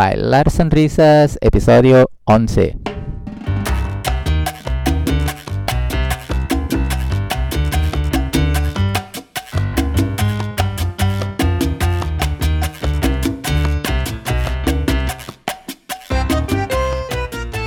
Bailar Sonrisas, episodio 11.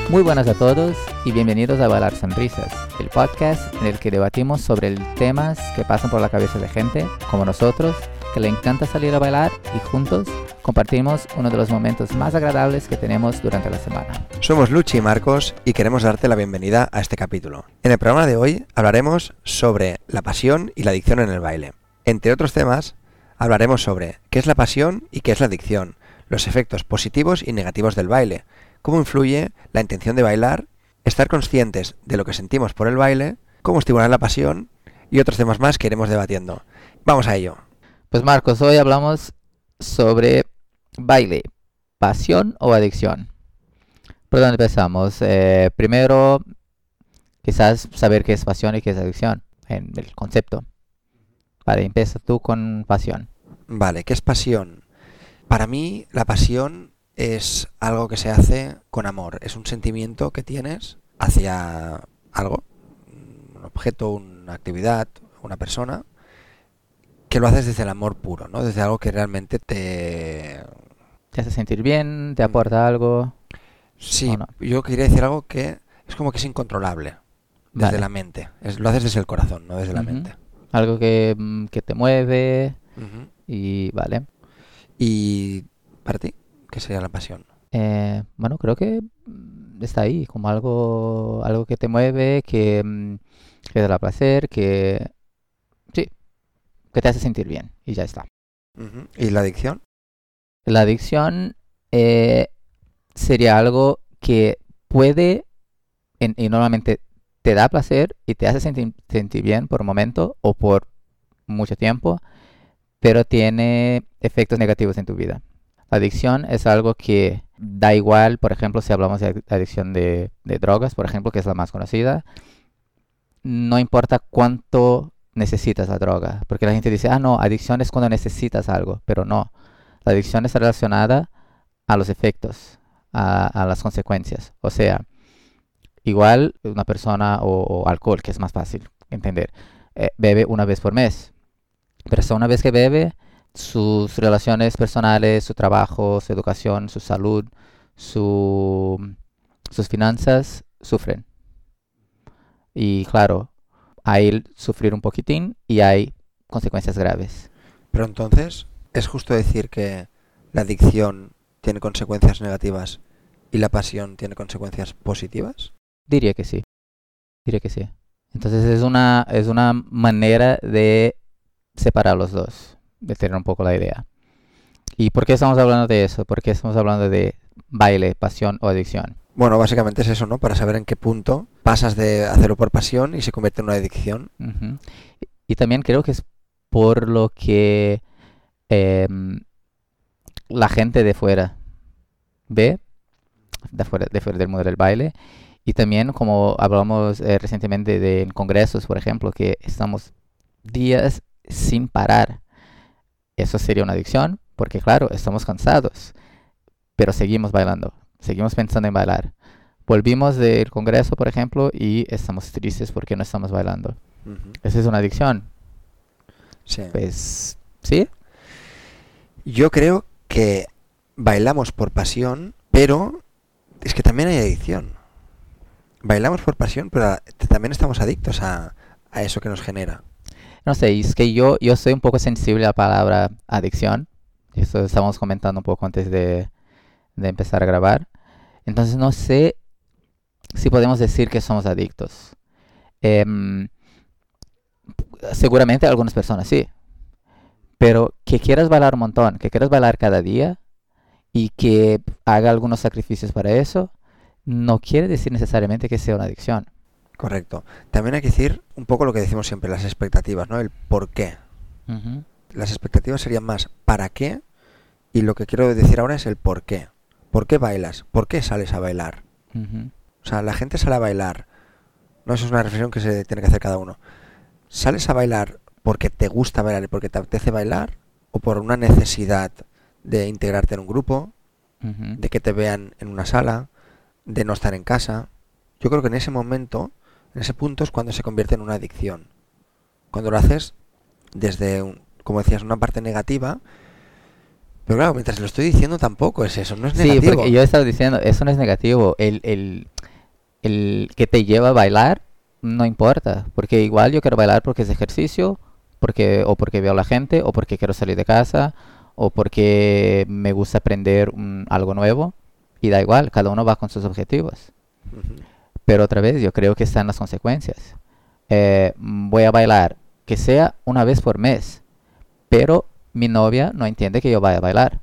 Muy buenas a todos y bienvenidos a Bailar Sonrisas, el podcast en el que debatimos sobre temas que pasan por la cabeza de gente como nosotros, que le encanta salir a bailar y juntos compartimos uno de los momentos más agradables que tenemos durante la semana. Somos Luchi y Marcos y queremos darte la bienvenida a este capítulo. En el programa de hoy hablaremos sobre la pasión y la adicción en el baile. Entre otros temas, hablaremos sobre qué es la pasión y qué es la adicción, los efectos positivos y negativos del baile, cómo influye la intención de bailar, estar conscientes de lo que sentimos por el baile, cómo estimular la pasión y otros temas más que iremos debatiendo. Vamos a ello. Pues Marcos, hoy hablamos sobre baile, pasión o adicción. ¿Por dónde empezamos? Eh, primero, quizás saber qué es pasión y qué es adicción, en el concepto. Vale, empieza tú con pasión. Vale, ¿qué es pasión? Para mí, la pasión es algo que se hace con amor. Es un sentimiento que tienes hacia algo, un objeto, una actividad, una persona, que lo haces desde el amor puro, ¿no? Desde algo que realmente te... Te hace sentir bien, te aporta algo. Sí, yo quería decir algo que es como que es incontrolable desde la mente. Es, lo haces desde el corazón, no desde la mente. Algo que, mm, que te mueve y vale. ¿Y para ti? ¿Qué sería la pasión? Eh, bueno, creo que mm, está ahí, como algo, algo que te mueve, que, mm, que te da placer, que que te hace sentir bien y ya está. ¿Y la adicción? La adicción eh, sería algo que puede y normalmente te da placer y te hace sentir, sentir bien por un momento o por mucho tiempo, pero tiene efectos negativos en tu vida. La adicción es algo que da igual, por ejemplo, si hablamos de adicción de, de, drogas, por ejemplo, que es la más conocida, no importa cuánto necesitas la droga, porque la gente dice, ah, no, adicción es cuando necesitas algo, pero no, la adicción está relacionada a los efectos, a, las consecuencias. O sea, igual una persona o, alcohol, que es más fácil entender, eh, bebe una vez por mes. Pero hasta una vez que bebe, sus relaciones personales, su trabajo, su educación, su salud, sus finanzas sufren. Y claro, hay sufrir un poquitín y hay consecuencias graves. Pero entonces, ¿es justo decir que la adicción tiene consecuencias negativas y la pasión tiene consecuencias positivas? Diría que sí. Diría que sí. Entonces es una, es una manera de separar los dos, de tener un poco la idea. ¿Y por qué estamos hablando de eso? ¿Por qué estamos hablando de baile, pasión o adicción? Bueno, básicamente es eso, ¿no? Para saber en qué punto pasas de hacerlo por pasión y se convierte en una adicción. y, también creo que es por lo que em, la gente de fuera ve, de fuera, de fuera del mundo del baile, y también como hablamos eh, recientemente de congresos, por ejemplo, que estamos días sin parar. Eso sería una adicción, porque claro, estamos cansados, pero seguimos bailando seguimos pensando en bailar. Volvimos del congreso, por ejemplo, y estamos tristes porque no estamos bailando. Esa es una adicción. Sí. Pues, ¿sí? Yo creo que bailamos por pasión, pero es que también hay adicción. Bailamos por pasión, pero también estamos adictos a, eso que nos genera. No sé, es que yo, yo soy un poco sensible a la palabra adicción. Eso estamos comentando un poco antes de, de empezar a grabar. Entonces no sé si podemos decir que somos adictos. Em, seguramente algunas personas sí. Pero que quieras bailar un montón, que quieras bailar cada día y que haga algunos sacrificios para eso, no quiere decir necesariamente que sea una adicción. Correcto. También hay que decir un poco lo que decimos siempre, las expectativas, ¿no? El por qué. Las expectativas serían más para qué y lo que quiero decir ahora es el por qué. ¿Por qué bailas? ¿Por qué sales a bailar? O sea, la gente sale a bailar. No, eso es una reflexión que se tiene que hacer cada uno. ¿Sales a bailar porque te gusta bailar y porque te apetece bailar? ¿O por una necesidad de integrarte en un grupo? De que te vean en una sala, de no estar en casa. Yo creo que en ese momento, en ese punto es cuando se convierte en una adicción. Cuando lo haces desde, un- como decías, una parte negativa. Pero claro, mientras lo estoy diciendo tampoco es eso, no es Sí, negativo. porque yo he estado diciendo, eso no es negativo. El, el, el que te lleva a bailar no importa, porque igual yo quiero bailar porque es ejercicio, porque o porque veo a la gente, o porque quiero salir de casa, o porque me gusta aprender un- algo nuevo, y da igual, cada uno va con sus objetivos. Pero otra vez, yo creo que están las consecuencias. Eh, voy a bailar, que sea una vez por mes, pero mi novia no entiende que yo vaya a bailar.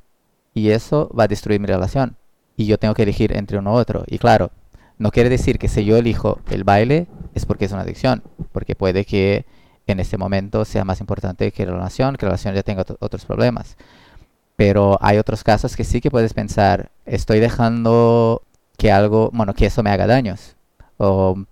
Y eso va a destruir mi relación. Y yo tengo que elegir entre uno u otro. Y claro, no quiere decir que si yo elijo el baile es porque es una adicción. Porque puede que en este momento sea más importante que la relación, que la relación ya tenga otro- otros problemas. Pero hay otros casos que sí que puedes pensar, estoy dejando que algo, bueno, que eso me haga daños. O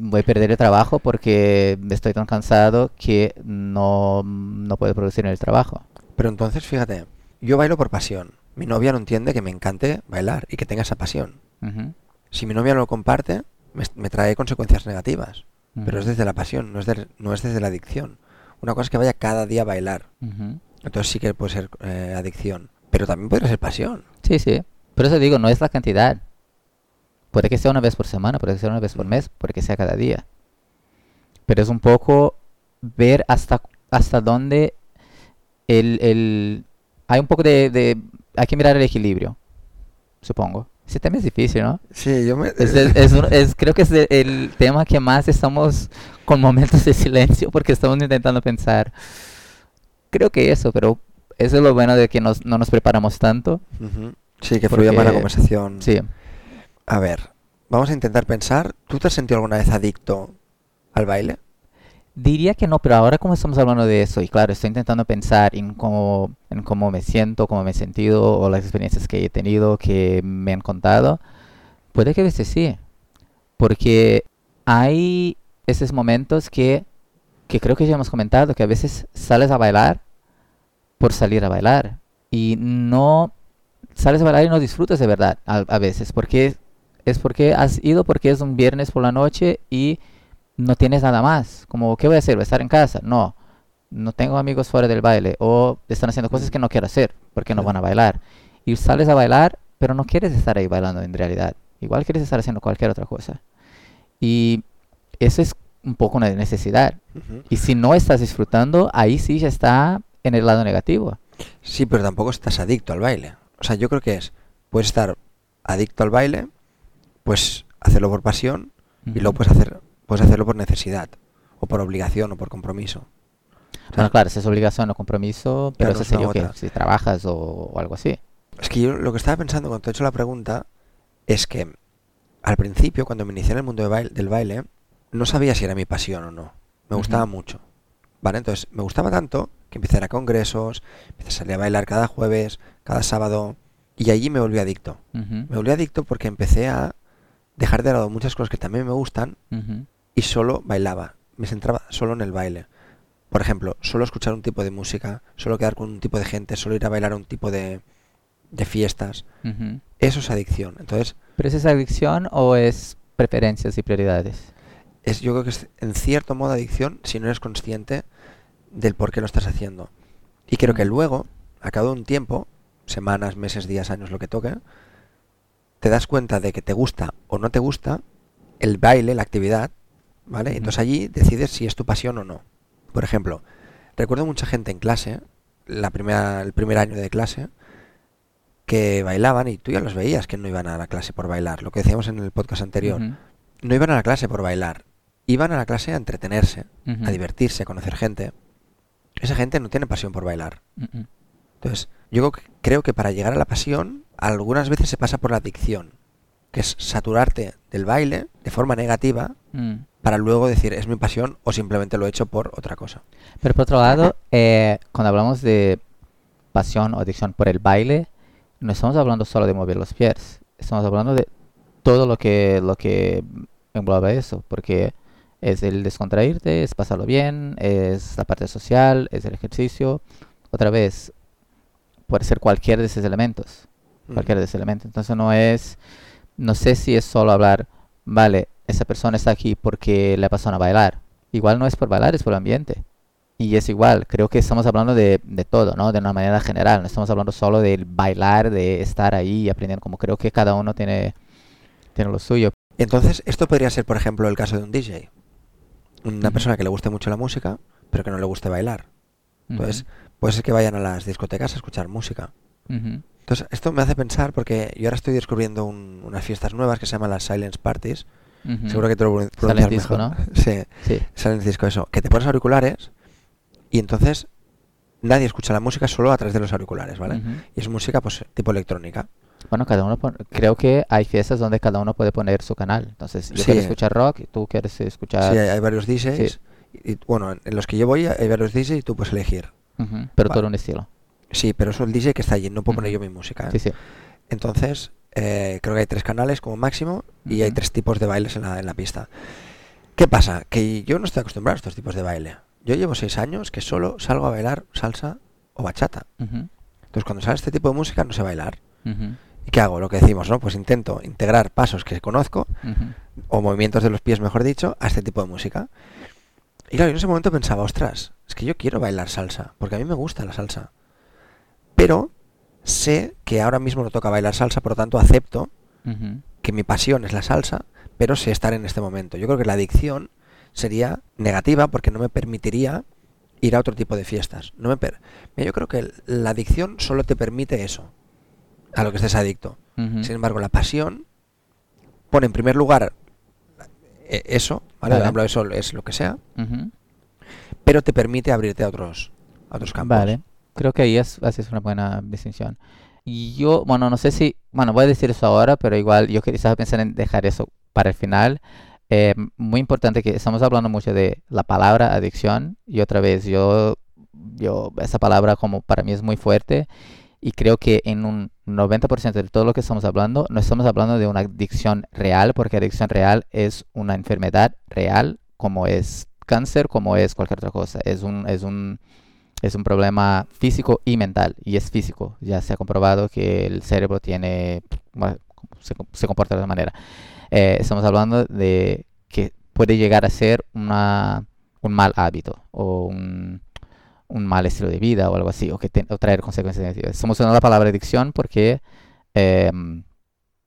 voy a perder el trabajo porque estoy tan cansado que no, no puedo producir en el trabajo. Pero entonces, fíjate, yo bailo por pasión. Mi novia no entiende que me encante bailar y que tenga esa pasión. Ujú, Si mi novia no lo comparte, me, me trae consecuencias negativas. Pero es desde la pasión, no es, del- no es desde la adicción. Una cosa es que vaya cada día a bailar. ujú. Entonces sí que puede ser eh, adicción. Pero también puede ser pasión. Sí, sí. Por eso digo, no es la cantidad. Puede que sea una vez por semana, puede que sea una vez por mes, puede que sea cada día. Pero es un poco ver hasta, hasta dónde el, el... Hay un poco de, de... Hay que mirar el equilibrio, supongo. Ese tema es difícil, ¿no? Sí, yo me... Es, es- es un- es- creo que es de- el tema que más estamos con momentos de silencio porque estamos intentando pensar. Creo que eso, pero eso es lo bueno de que nos- no nos preparamos tanto. Ujú. Sí, que fluya más la conversación. Sí. A ver, vamos a intentar pensar. ¿Tú te has sentido alguna vez adicto al baile? Diría que no, pero ahora como estamos hablando de eso, y claro, estoy intentando pensar en cómo, me siento, cómo me he sentido, o las experiencias que he tenido, que me han contado, puede que a veces sí. Porque hay esos momentos que, que creo que ya hemos comentado, que a veces sales a bailar por salir a bailar. Y no sales a bailar y no disfrutas de verdad a veces, porque es porque has ido porque es un viernes por la noche y no tienes nada más. Como, ¿qué voy a hacer? ¿Voy a estar en casa? No. No tengo amigos fuera del baile. O están haciendo cosas que no quiero hacer porque no van a bailar. Y sales a bailar, pero no quieres estar ahí bailando en realidad. Igual quieres estar haciendo cualquier otra cosa. Y eso es un poco una necesidad. Ujú. Y si no estás disfrutando, ahí sí ya está en el lado negativo. Sí, pero tampoco estás adicto al baile. O sea, yo creo que es, puedes estar adicto al baile, pues hacerlo por pasión y luego puedes hacer, puedes hacerlo por necesidad, o por obligación, o por compromiso. O sea, Bueno, claro, si es obligación o compromiso, pero Claro, eso sería que si trabajas o, o algo así. Es que yo lo que estaba pensando cuando te he hecho la pregunta es que al principio, cuando me inicié en el mundo de bail- del baile, no sabía si era mi pasión o no. Me gustaba mucho. ¿Vale? Entonces, me gustaba tanto que empecé a ir a congresos, empecé a salir a bailar cada jueves, cada sábado, y allí me volví adicto. Me volví adicto porque empecé a dejar de lado muchas cosas que también me gustan y solo bailaba. Me centraba solo en el baile. Por ejemplo, solo escuchar un tipo de música, solo quedar con un tipo de gente, solo ir a bailar a un tipo de, de fiestas. Eso es adicción. Entonces, ¿Pero es esa adicción o es preferencias y prioridades? es, yo creo que es en cierto modo adicción si no eres consciente del por qué lo estás haciendo. Y creo que luego, a cabo de un tiempo, semanas, meses, días, años, lo que toque, te das cuenta de que te gusta o no te gusta el baile, la actividad, ¿vale? Entonces allí decides si es tu pasión o no. Por ejemplo, recuerdo mucha gente en clase, la primera, el primer año de clase, que bailaban y tú ya los veías que no iban a la clase por bailar, lo que decíamos en el podcast anterior. No iban a la clase por bailar, iban a la clase a entretenerse, a divertirse, a conocer gente. Esa gente no tiene pasión por bailar. Entonces, yo creo que- para llegar a la pasión, algunas veces se pasa por la adicción, que es saturarte del baile de forma negativa Mm. para luego decir es mi pasión o simplemente lo he hecho por otra cosa. Pero por otro lado, eh, cuando hablamos de pasión o adicción por el baile, no estamos hablando solo de mover los pies, estamos hablando de todo lo que, lo que engloba eso, porque es el descontraírte, es pasarlo bien, es la parte social, es el ejercicio. Otra vez, puede ser cualquiera de esos elementos. cualquiera de esos elementos. Entonces no es, no sé si es solo hablar, vale, esa persona está aquí porque le a bailar. Igual no es por bailar, es por el ambiente. Y es igual, creo que estamos hablando de, de, todo, ¿no? De una manera general, no estamos hablando solo del bailar, de estar ahí y aprender, como creo que cada uno tiene, tiene lo suyo. Entonces, esto podría ser, por ejemplo, el caso de un DJ. Una persona que le guste mucho la música, pero que no le guste bailar. Entonces, puede ser que vayan a las discotecas a escuchar música. Entonces, esto me hace pensar porque yo ahora estoy descubriendo un- unas fiestas nuevas que se llaman las Silence Parties. Seguro que te lo pronun- Silent pronuncias disco, mejor. ¿no? Sí, Sí. Silence Disco, eso. Que te pones auriculares y entonces nadie escucha la música solo a través de los auriculares, ¿vale? Y es música, pues, tipo electrónica. Bueno, cada uno, pon- creo que hay fiestas donde cada uno puede poner su canal. Entonces, yo Sí. quiero escuchar rock y tú quieres escuchar... Sí, hay, hay varios DJs. Sí. Y, y, bueno, en los que yo voy hay varios DJs y tú puedes elegir. Pero Va. todo un estilo. Sí, pero eso el DJ que está allí, no puedo poner yo mi música. ¿eh? Sí, sí. Entonces, eh, creo que hay tres canales como máximo y hay tres tipos de bailes en la, en la pista. ¿Qué pasa? Que yo no estoy acostumbrado a estos tipos de baile. Yo llevo seis años que solo salgo a bailar salsa o bachata. Entonces, cuando sale este tipo de música, no sé bailar. ¿Y qué hago? Lo que decimos, ¿no? Pues intento integrar pasos que conozco, o movimientos de los pies, mejor dicho, a este tipo de música. Y claro, yo en ese momento pensaba, ostras, es que yo quiero bailar salsa, porque a mí me gusta la salsa. Pero sé que ahora mismo no toca bailar salsa, por lo tanto acepto que mi pasión es la salsa, pero sé estar en este momento. Yo creo que la adicción sería negativa porque no me permitiría ir a otro tipo de fiestas. No me per- Mira, yo creo que la adicción solo te permite eso, a lo que estés adicto. Sin embargo, la pasión pone en primer lugar eso, ¿vale? Vale. El habla de sol es lo que sea, pero te permite abrirte a otros, a otros campos. Vale, creo que ahí es, haces una buena distinción. Y yo, bueno, no sé si, bueno, voy a decir eso ahora, pero igual yo estaba pensando en dejar eso para el final. Eh, muy importante que estamos hablando mucho de la palabra adicción y otra vez yo, yo, esa palabra como para mí es muy fuerte y creo que en un 90% de todo lo que estamos hablando, no estamos hablando de una adicción real, porque adicción real es una enfermedad real, como es cáncer, como es cualquier otra cosa. Es un, es un, es un problema físico y mental, y es físico. Ya se ha comprobado que el cerebro tiene, se, se comporta de esa manera. Eh, estamos hablando de que puede llegar a ser una, un mal hábito o un, un mal estilo de vida o algo así, o, que te- o traer consecuencias negativas. Estamos usando la palabra adicción porque em,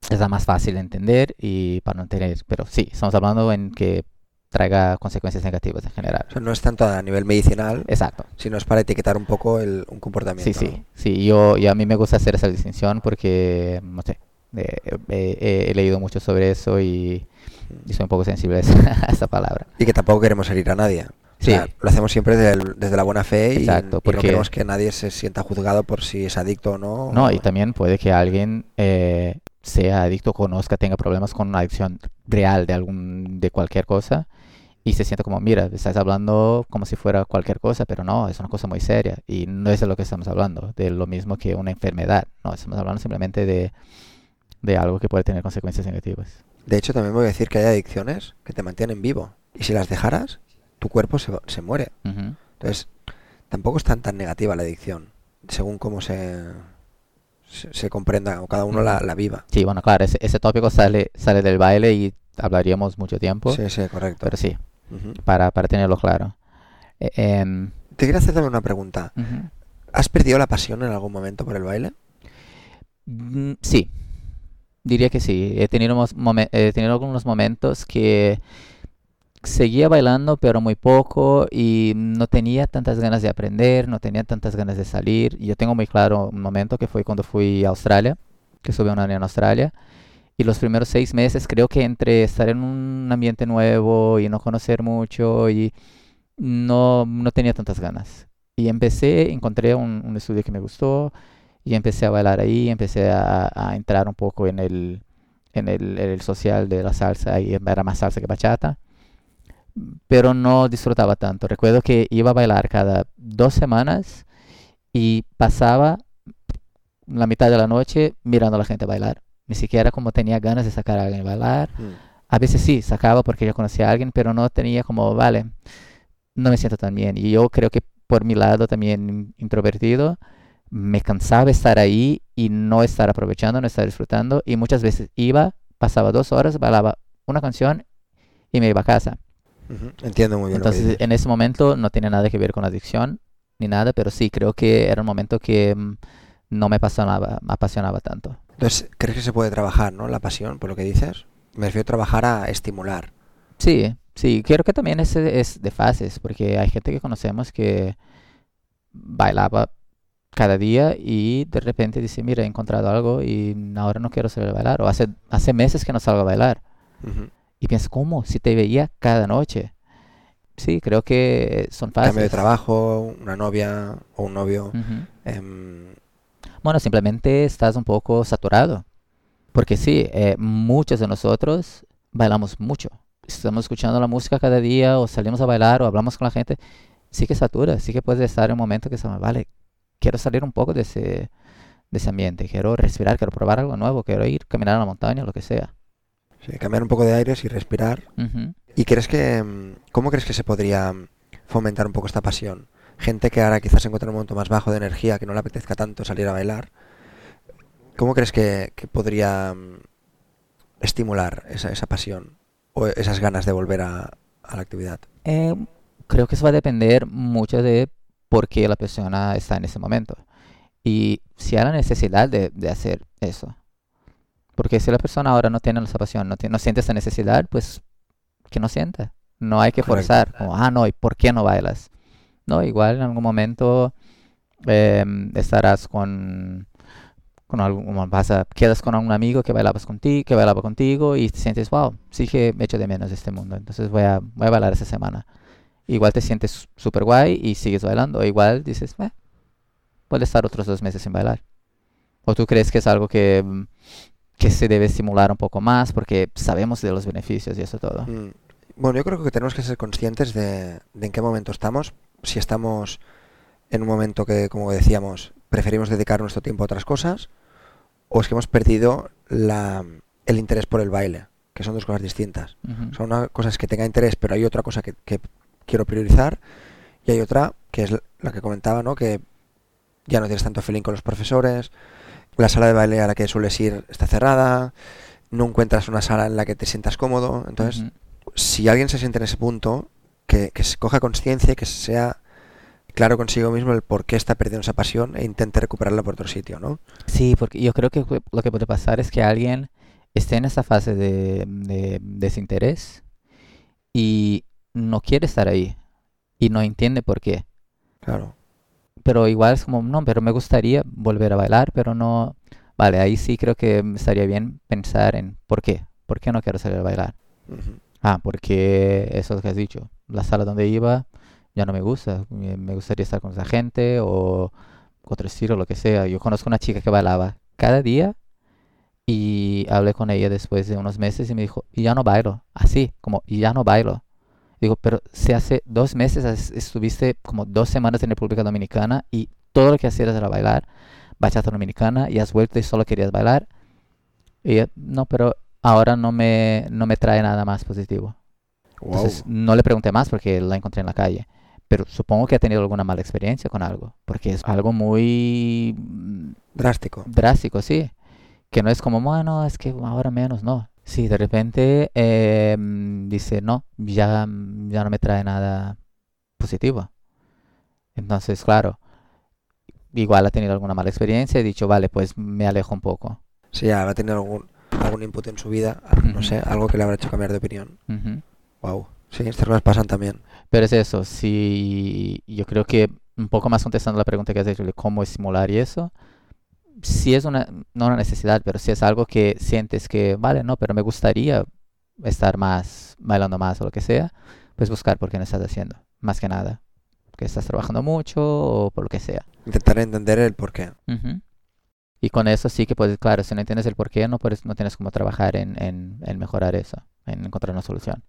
es la más fácil de entender y para no tener, pero sí, estamos hablando en que traiga consecuencias negativas en general. O sea, no es tanto a nivel medicinal, Exacto. sino es para etiquetar un poco el, un comportamiento. Sí, sí, ¿no? sí. Yo, yo a mí me gusta hacer esa distinción porque, no sé, eh, eh, he, he leído mucho sobre eso y, y soy un poco sensible a esa, a esa palabra. Y que tampoco queremos herir a nadie. O Sí. sea, lo hacemos siempre desde, el- desde la buena fe y, Exacto, y porque- no queremos que nadie se sienta juzgado por si es adicto o no. No, o- y también puede que alguien eh, sea adicto, conozca, tenga problemas con una adicción real de algún, de cualquier cosa y se sienta como, mira, estás hablando como si fuera cualquier cosa, pero no, es una cosa muy seria y no es de lo que estamos hablando, de lo mismo que una enfermedad, no, estamos hablando simplemente de, de algo que puede tener consecuencias negativas. De hecho, también voy a decir que hay adicciones que te mantienen vivo. Y si las dejaras, tu cuerpo se, muere. Ujú. Entonces, tampoco es tan tan negativa la adicción, según cómo se, se, se comprenda o cada uno la, la viva. Sí, bueno, claro, ese, ese tópico sale, sale del baile y hablaríamos mucho tiempo, Sí, sí, correcto. pero sí, para, para tenerlo claro. Eh, em, Te quería hacer también una pregunta. ¿Has perdido la pasión en algún momento por el baile? Mm, Sí, diría que sí. He tenido, he tenido algunos momentos que seguía bailando, pero muy poco y no tenía tantas ganas de aprender, no tenía tantas ganas de salir. Yo tengo muy claro un momento que fue cuando fui a Australia, que estuve un año en Australia. Y los primeros seis meses creo que entre estar en un ambiente nuevo y no conocer mucho y no, no tenía tantas ganas. Y empecé, encontré un, un estudio que me gustó y empecé a bailar ahí, empecé a, a entrar un poco en el, en el, el social de la salsa y era más salsa que bachata, pero no disfrutaba tanto. Recuerdo que iba a bailar cada dos semanas y pasaba la mitad de la noche mirando a la gente bailar. Ni siquiera como tenía ganas de sacar a alguien a bailar. Mm. A veces sí, sacaba porque yo conocía a alguien, pero no tenía como, vale, no me siento tan bien. Y yo creo que por mi lado también introvertido, me cansaba estar ahí y no estar aprovechando, no estar disfrutando. Y muchas veces iba, pasaba dos horas, bailaba una canción y me iba a casa. Entiendo muy bien. lo que Entonces, en ese momento no tiene nada que ver con adicción ni nada, pero sí, creo que era un momento que mm, no me apasionaba, me apasionaba tanto. Entonces, ¿crees que se puede trabajar, no? La pasión, por lo que dices. Me refiero a trabajar a estimular. Sí, sí, creo que también es, es de fases, porque hay gente que conocemos que bailaba cada día y de repente dice, mira, he encontrado algo y ahora no quiero salir a bailar, o hace, hace meses que no salgo a bailar. Ujú. Y piensas, ¿cómo? Si te veía cada noche. Sí, creo que son Cambio de trabajo, una novia o un novio. Em, Bueno, simplemente estás un poco saturado. Porque sí, eh, muchos de nosotros bailamos mucho. Estamos escuchando la música cada día o salimos a bailar o hablamos con la gente. Sí que satura, sí que puedes estar en un momento que se vale, quiero salir un poco de ese, de ese ambiente, quiero respirar, quiero probar algo nuevo, quiero ir, caminar a la montaña, lo que sea. Sí, cambiar un poco de aires y respirar. ¿Y crees que, em, cómo crees que se podría em, fomentar un poco esta pasión? Gente que ahora quizás se encuentra en un momento más bajo de energía, que no le apetezca tanto salir a bailar. ¿Cómo crees que, que podría em, estimular esa, esa pasión o esas ganas de volver a, a la actividad? Eh, creo que eso va a depender mucho de por qué la persona está en ese momento. Y si hay la necesidad de, de hacer eso. Porque si la persona ahora no tiene esa pasión, no, tiene- no siente esa necesidad, pues que no sienta. No hay que Correcto. forzar. Como, ah, no, ¿y por qué no bailas? No, igual en algún momento em, estarás con, con algún, vas a, quedas con algún amigo que bailabas contigo, que bailaba contigo y te sientes, wow, sí que me echo de menos este mundo. Entonces voy a, voy a bailar esa semana. Igual te sientes súper guay y sigues bailando. O igual dices, eh, puedes estar otros dos meses sin bailar. ¿O tú crees que es algo que, que se debe estimular un poco más porque sabemos de los beneficios y eso todo? Mm, Bueno, yo creo que tenemos que ser conscientes de, de en qué momento estamos. Si estamos en un momento que, como decíamos, preferimos dedicar nuestro tiempo a otras cosas, o es que hemos perdido la, el interés por el baile, que son dos cosas distintas. Ujú. Son una cosa es que tenga interés, pero hay otra cosa que, que quiero priorizar, y hay otra que es la- la que comentaba, ¿no? Que ya no tienes tanto feeling con los profesores, la sala de baile a la que sueles ir está cerrada, no encuentras una sala en la que te sientas cómodo, entonces si alguien se siente en ese punto, que, que se coja conciencia y que sea claro consigo mismo el por qué está perdiendo esa pasión e intente recuperarla por otro sitio, ¿no? Sí, porque yo creo que lo que puede pasar es que alguien esté en esa fase de, de desinterés y no quiere estar ahí y no entiende por qué. Claro. Pero igual es como, no, pero me gustaría volver a bailar, pero no... Vale, ahí sí creo que estaría bien pensar en por qué. ¿Por qué no quiero salir a bailar? Ah, porque eso que has dicho. La sala donde iba ya no me gusta. Me me gustaría estar con esa gente o otro estilo, lo que sea. Yo conozco una chica que bailaba cada día y hablé con ella después de unos meses y me dijo, y ya no bailo. Así, como, y ya no bailo. Digo, pero si hace dos meses estuviste como dos semanas en República Dominicana y todo lo que hacías era bailar, bachata dominicana, y has vuelto y solo querías bailar. Y ella, no, pero ahora no me, no me trae nada más positivo. Wow. Entonces no le pregunté más porque la encontré en la calle. Pero supongo que ha tenido alguna mala experiencia con algo. Porque es algo muy Drástico. drástico, sí. Que no es como, bueno, es que ahora menos, no. Sí, de repente eh, dice, no, ya, ya no me trae nada positivo. Entonces, claro, igual ha tenido alguna mala experiencia y ha dicho, vale, pues me alejo un poco. Sí, a tener algún, algún input en su vida, no sé, algo que le habrá hecho cambiar de opinión. Wow. Sí, estas cosas pasan también. Pero es eso, sí, yo creo que un poco más contestando la pregunta que has hecho de cómo estimular y eso, si es una, no una necesidad, pero si es algo que sientes que, vale, no, pero me gustaría estar más, bailando más o lo que sea, pues buscar por qué no estás haciendo, más que nada, que estás trabajando mucho o por lo que sea. Intentar entender el por qué. Y con eso sí que puedes, claro, si no entiendes el por qué, no, puedes, no tienes cómo trabajar en, en, en mejorar eso, en encontrar una solución.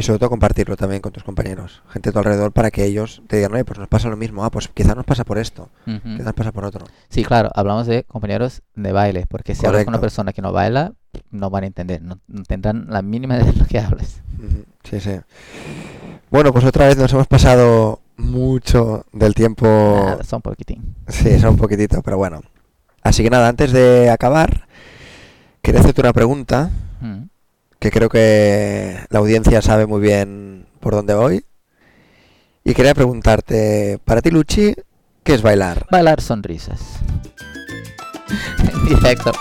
Y sobre todo compartirlo también con tus compañeros, gente a tu alrededor, para que ellos te digan, oye, pues nos pasa lo mismo, ah, pues quizás nos pasa por esto, Ujú. quizás nos pasa por otro. Sí, claro, hablamos de compañeros de baile, porque si hablas con una persona que no baila, no van a entender, no, no tendrán la mínima idea de lo que hablas. Ujú, Sí, sí. Bueno, pues otra vez nos hemos pasado mucho del tiempo. Nada, son poquitín. Sí, son un poquitito, pero bueno. Así que nada, antes de acabar, quería hacerte una pregunta Mm. Que creo que la audiencia sabe muy bien por dónde voy. Y quería preguntarte, para ti, Luchi, ¿qué es bailar? Bailar sonrisas. directo.